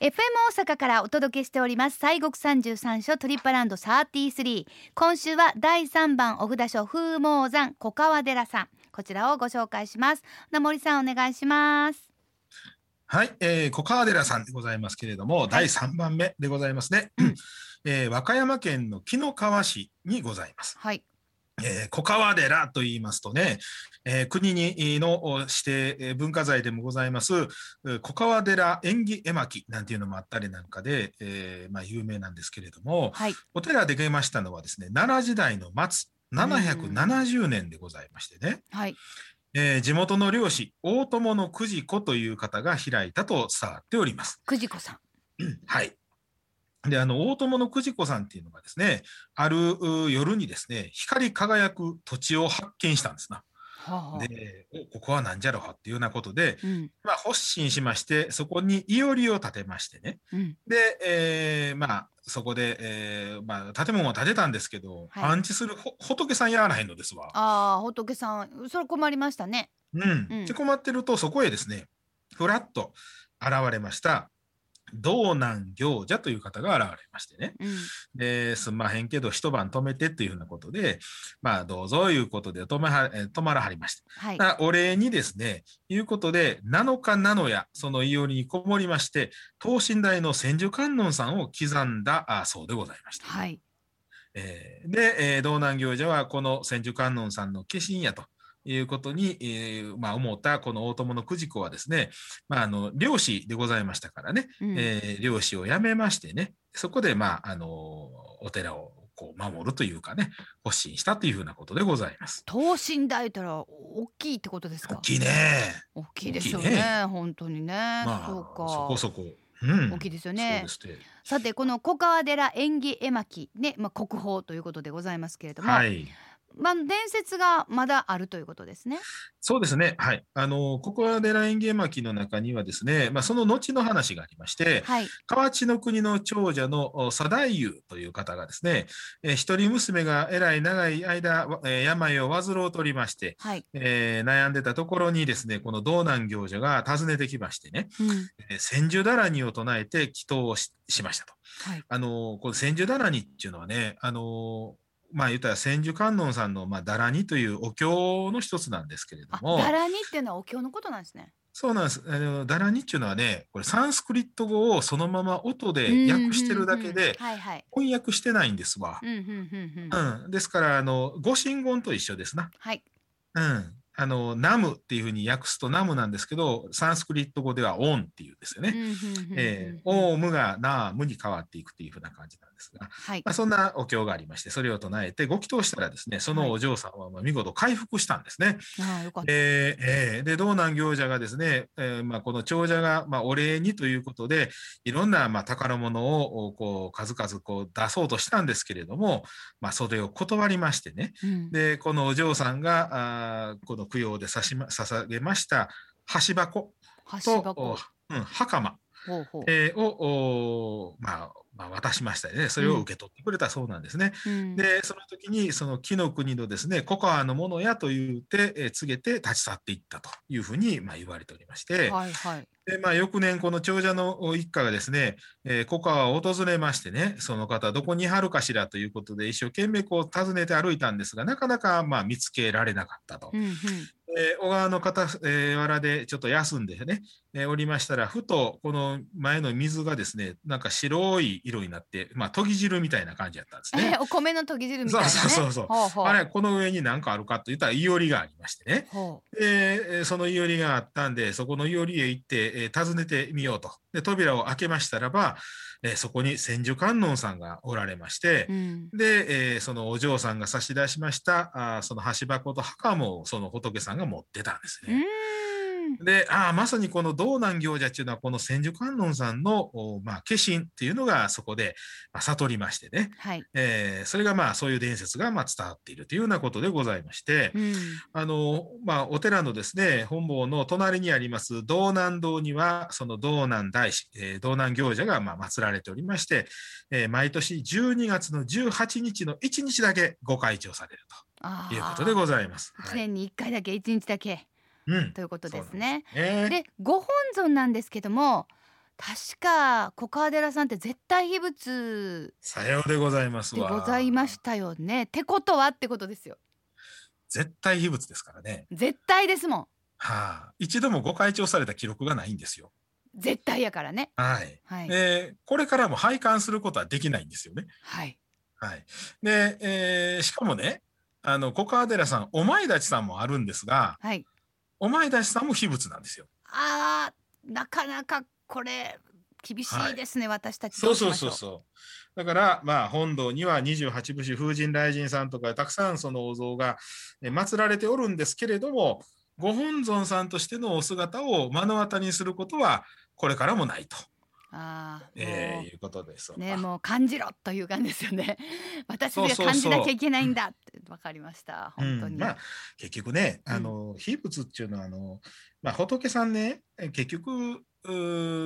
FM 大阪からお届けしております。西国三十三所トリップランド33今週は第3番お札所風毛山小川寺さん。こちらをご紹介します。名森さんお願いします。はい、えー、小川寺さんでございますけれども、第3番目でございますね、えー和歌山県の紀の川市にございます。はいえー小川寺と言いますとね、えー国にのお指定えー文化財でもございますえー小川寺縁起絵巻なんていうのもあったりなんかで、えーまあ、有名なんですけれどもはいお寺で出ましたのはですね奈良時代の末770年でございましてね、はいえー地元の漁師大友の久慈子という方が開いたと伝わっております。久慈子さんはい。で、あの、大友の久慈子さんっていうのがですね、あるう夜にですね、光り輝く土地を発見したんですな。はあはあで、おここはなんじゃろはっていうようなことで、うんまあ、発信しまして、そこにいおりを建てましてね。うんで、えーまあ、そこで、えーまあ、建物は建てたんですけど、はい安置するほ仏さんやらへんのですわ。ああ仏さんそれ困りましたねうん。うんで、困ってると、そこへですね、ふらっと現れました、道南行者という方が現れましてね。うんで、すんまへんけど、一晩泊めてっていうふうなことで、まあ、どうぞいうことで泊まはえー泊まらはりました。はいお礼にですね、いうことで、7日7夜、そのいおりにこもりまして、等身大の千手観音さんを刻んだあそうでございました。はいえーで、えー道南行者はこの千手観音さんの化身やと。いうことに、えーまあ、思ったこの大友の久慈子はですね、まあ、あの漁師でございましたからね、うんえー漁師を辞めましてね、そこで、まあ、あのお寺をこう守るというかね、発信したというふうなことでございます。等身大ったら大きいってことですか？大きいね。大きいでしょうねね本当にね、まあ、そうかそこそこ。うん、大きいですよね。さてこの小川寺縁起絵巻ね、まあ、国宝ということでございますけれども、はい。まあ、伝説がまだあるということですね。そうですね。はい。あの、ここは寺園芸巻の中にはですね、まあ、その後の話がありまして、はい、河内の国の長者のお左大夫という方がですね、えー一人娘がえらい長い間、わえー病を患うとりまして、はい、えー悩んでたところにですね、この道南行者が訪ねてきましてね、うん、えー千手だらにを唱えて祈祷をししましたと。はい、あのこの千手だらにっていうのはね、あのまあ言ったら千手観音さんのまあだらにというお経の一つなんですけれどあ、も、だらにっていうのはお経のことなんですね。そうなんです。あのだらにっていうのはね、これサンスクリット語をそのまま音で訳してるだけで。翻訳してないんですわう。んですからあの御神言と一緒ですな。はい。うん。あのナムっていうふうに訳すとナムなんですけど、サンスクリット語ではオンっていうんですよね。えーオームがナームに変わっていくっていうふうな感じなんですが、はいまあ、そんなお経がありまして、それを唱えてご祈祷したらですね、そのお嬢さんはまあ見事回復したんですね。ああよかった。で、えーで道南行者がですね、えーまあ、この長者がまあお礼にということで、いろんなまあ宝物をこう数々こう出そうとしたんですけれども、まあ、それを断りましてね、うんでこのお嬢さんがあーこの供養でさし、ま、捧げました箸箱と、うん、袴。えーを、おまあまあ、渡しましたよね、それを受け取ってくれたそうなんですね。うんで、その時に、その木の国のですね、ココアのものやと言って、えー告げて立ち去っていったというふうに、まあ、言われておりまして、はいはい。でまあ、翌年、この長者の一家がですね、えーココアを訪れましてね、その方、どこにいはるかしらということで、一生懸命こう訪ねて歩いたんですが、なかなかまあ見つけられなかったと。うんうん。えー小川の片、えー藁でちょっと休んでね、えーおりましたら、ふとこの前の水がですね、なんか白い色になって、まあ、研ぎ汁みたいな感じだったんですねえ。お米の研ぎ汁みたいなね。そうそうそうそう。あれ、この上に何かあるかと言ったら、いおりがありましてね。ほで、えーそのいおりがあったんで、そこのいおりへ行って、えー訪ねてみようと。で、扉を開けましたらば、えーそこに千手観音さんがおられましてう。う、ん。で、えーそのお嬢さんが差し出しました、あーその橋箱と袴をその仏さんが持ってたんですうーね。ん。で、ああ、まさにこの道南行者っていうのは、この千手観音さんの、おまあ、化身っていうのがそこで、まあ、悟りましてね。はい。えーそれがまあそういう伝説がまあ伝わっているというようなことでございまして、うん。あのまあ、お寺のですね本坊の隣にあります道南堂にはその道南大師、えー道南行者がまあ祀られておりまして、えー毎年12月の18日の1日だけご開帳されるあということでございます。年に一回だけ一日だけうんということですね。ですねでご本尊なんですけども確か小川寺さんって絶対秘仏さようでございます。ございましたよね。ってことはってことですよ。絶対秘仏ですからね。絶対ですもん。はあ、一度もご開帳された記録がないんですよ。絶対やからね。はい。はい。で、これからも拝観することはできないんですよね。はい。はい。で、えーしかもね、あの、小川寺さん、お前立ちさんもあるんですが、はい。お前立ちさんも秘仏なんですよ。あーなかなかこれ厳しいですね、私たちそうそうそうそう。だから、まあ、本堂には28部氏風神雷神さんとか、たくさんそのお像がえ祀られておるんですけれども、ご本尊さんとしてのお姿を目の当たりにすることは、これからもないと、あえーいうことですねもう感じろという感じですよね。私が感じなきゃいけないんだってわかりました。本当に。うんまあ、結局ね、うんあの秘仏っていうのはあの、まあ、仏さんね、え結局、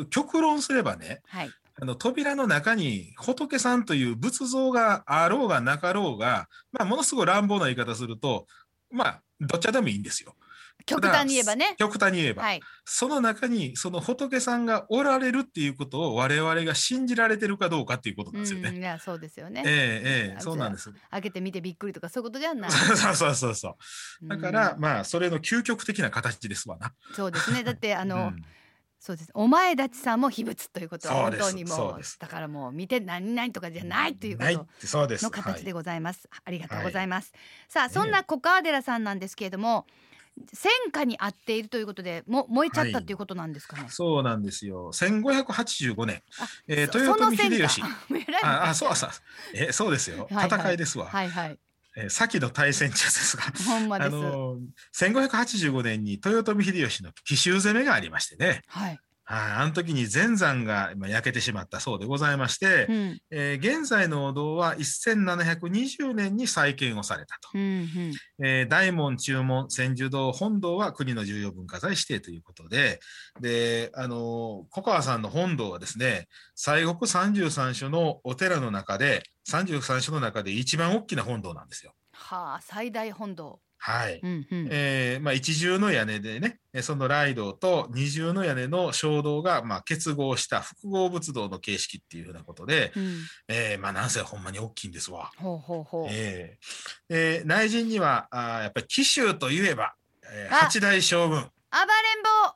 極論すればね、はい。あの扉の中に仏さんという仏像があろうがなかろうが、まあ、ものすごい乱暴な言い方すると、まあ、どっちでもいいんですよ。極端に言えばね。極端に言えば。はい。その中に、その仏さんがおられるっていうことを我々が信じられてるかどうかっていうことなんですよね。うん、いやそうですよね。ええええあそうなんです。開けてみてびっくりとかそういうことじゃない。そうそうそうそう。だから、うんまあ、それの究極的な形ですわな。そうですね。だってあの、うんそうです。お前立ちさんも秘仏ということは本当にもうだからもう見て何々とかじゃないということ。の形ではいございます。ありがとうございます。さあそんな小川寺さんなんですけれども、戦火にあっているということでも燃えちゃったっていうことなんですかね？そうなんですよ。1585年、あえーそ豊臣その戦秀吉。ああ、そうそう。え、そうですよ。はいはい戦いですわ。はいはい。えー先の大戦中ですが。あほんまです。のー、1585年に豊臣秀吉の奇襲攻めがありましてね。はい。はい、あの時に全山がまあ焼けてしまったそうでございまして、うんえー現在のお堂は1720年に再建をされたと。うんうん。えー大門、中門、千住堂、本堂は国の重要文化財指定ということで、で、あのー小川さんの本堂はですね、西国三十三所のお寺の中で、三十三所の中で一番大きな本堂なんですよ。はあ最大本堂。はい。うんうん。えーまあ、一重の屋根でね、えーその雷道と二重の屋根の正道が、まあ、結合した複合仏道の形式っていうふうなことで、うん。えーまあ、なんせほんまに大きいんですわ。ほうほうほう。えーえー内陣にはあーやっぱり紀州といえば、えーあ八代将軍暴れん坊。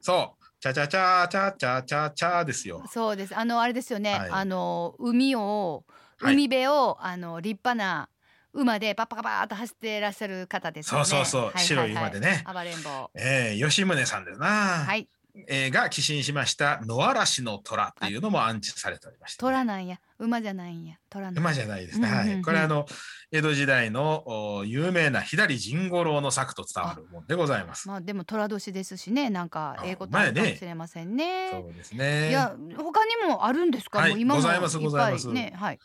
そうチャチャチャチャチャチャチャですよ。そうです。あのあれですよね。はいあの海をはい海辺を、あの立派な馬でパッパカパーっと走っていらっしゃる方ですよね。そうそうそうははは白い馬でね暴れん坊。えー吉宗さんですな、はい。えーが寄進しました野嵐の虎っていうのも安置されておりまして、虎なんや。馬じゃないんや。虎なんや。馬じゃないですね。うんうんうんはい。これあの江戸時代のお有名な左陣五郎の作と伝わるもんでございます。まあでも虎年ですしね。なんかあええことかもしれませんね。そうですね。いや他にもあるんですか？はいもう今もございますっございますぱね。はい。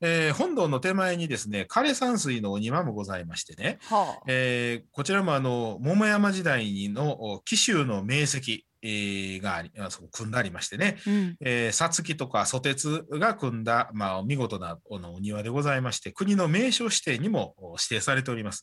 えー本堂の手前にですね枯山水のお庭もございましてね、はあ。えーこちらもあの桃山時代のお紀州の名跡、えーがありあそう組んでありましてね、うん。えー、さつきとか蘇鉄が組んだ、まあ、見事なおのお庭でございまして、国の名所指定にもお指定されております。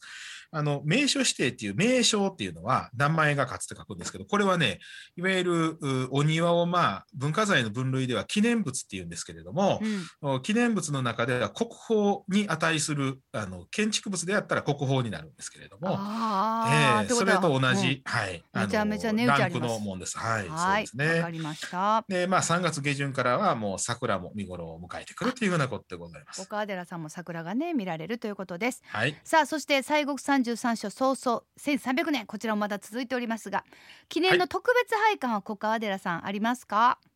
あの、名所指定っていう名称っていうのは、名前が勝つって書くんですけど、これはね、いわゆるうお庭を、まあ、文化財の分類では記念物っていうんですけれども、うん。お記念物の中では国宝に値するあの建築物であったら国宝になるんですけれども、ああ。ええってことはそれと同うんじ、はい、めちゃめちゃ値打ちありますランクのもんです。はい、はい。そうですねわか。りました。で、まあ、3月下旬からはもう桜も見頃を迎えてくるというふうなことでございます。岡寺さんも桜がね見られるということです。はい。さあそして西国三十三所早々1300年こちらもまだ続いておりますが記念の特別拝観は小川寺さんありますか、はい。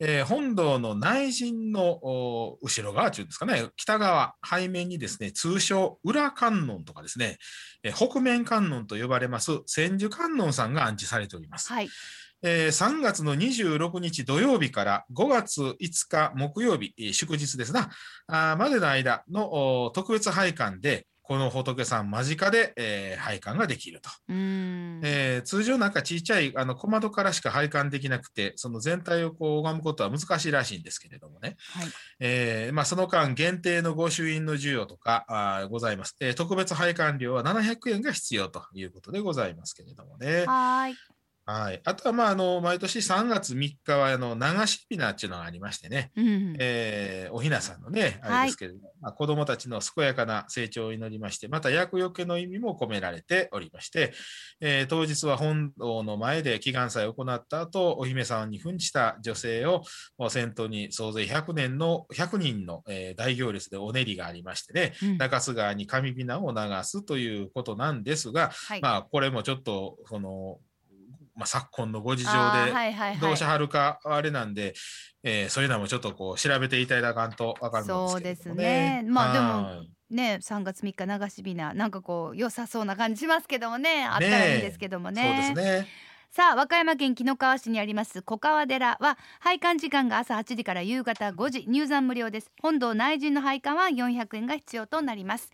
えー本堂の内陣のお後ろ側というんですかね、北側、背面にですね、通称裏観音とかですね、えー北面観音と呼ばれます千手観音さんが安置されております。はい。えー3月の26日土曜日から5月5日木曜日、えー祝日ですな、までの間のお特別拝観で、この仏さん間近で、えー拝観ができると。えー通常なんかちっちゃいあの小窓からしか拝観できなくて、その全体をこう拝むことは難しいらしいんですけれどもね。はいえーまあ、その間限定の御朱印の授与とかあーございます、えー特別拝観料は700円が必要ということでございますけれどもね。はーいはい、あとはまああの毎年3月3日はあの流しびなっていうのがありましてね、うんえーおひなさんのね、あれですけれども、まあ、子どもたちの健やかな成長を祈りまして、また厄除けの意味も込められておりまして、えー当日は本堂の前で祈願祭を行った後、お姫様に扮した女性をお先頭に総勢100年の100人の、えー大行列でお練りがありましてね、うん。中洲川に神びなを流すということなんですが、はい。まあこれもちょっとその、まあ、昨今のご事情でどうしはるかあれなんで、えーそういうのもちょっとこう調べていただかんとわかるんですけれどもね。そうですね。まあでもはい。ね3月3日流しびななんかこう良さそうな感じしますけどもね。あったらいいんですけどもね。そうですね。さあ和歌山県紀の川市にあります小川寺は拝観時間が朝8時から夕方5時入山無料です。本堂内陣の拝観は400円が必要となります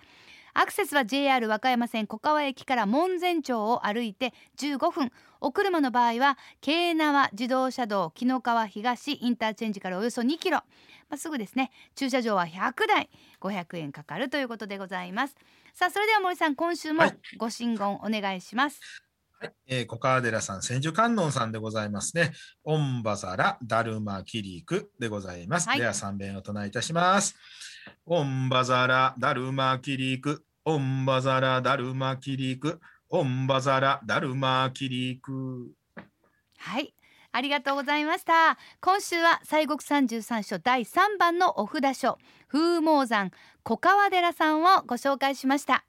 アクセスは JR 和歌山線小川駅から門前町を歩いて15分。お車の場合は京奈和自動車道紀の川東インターチェンジからおよそ2キロ、まあ、すぐですね。駐車場は100台。500円かかるということでございます。さあそれでは森さん今週もはい。ご神言お願いします、はい。えー小川寺さん、千手観音さんでございますね。オンバザラダルマキリクでございます。はい。では三遍お唱えいたします。オンバザラダルマキリク、オンバザラダルマキリク、オンバザラダルマキリク。はい。ありがとうございました。今週は西国三十三所第3番のお札書風毛山小川寺さんをご紹介しました。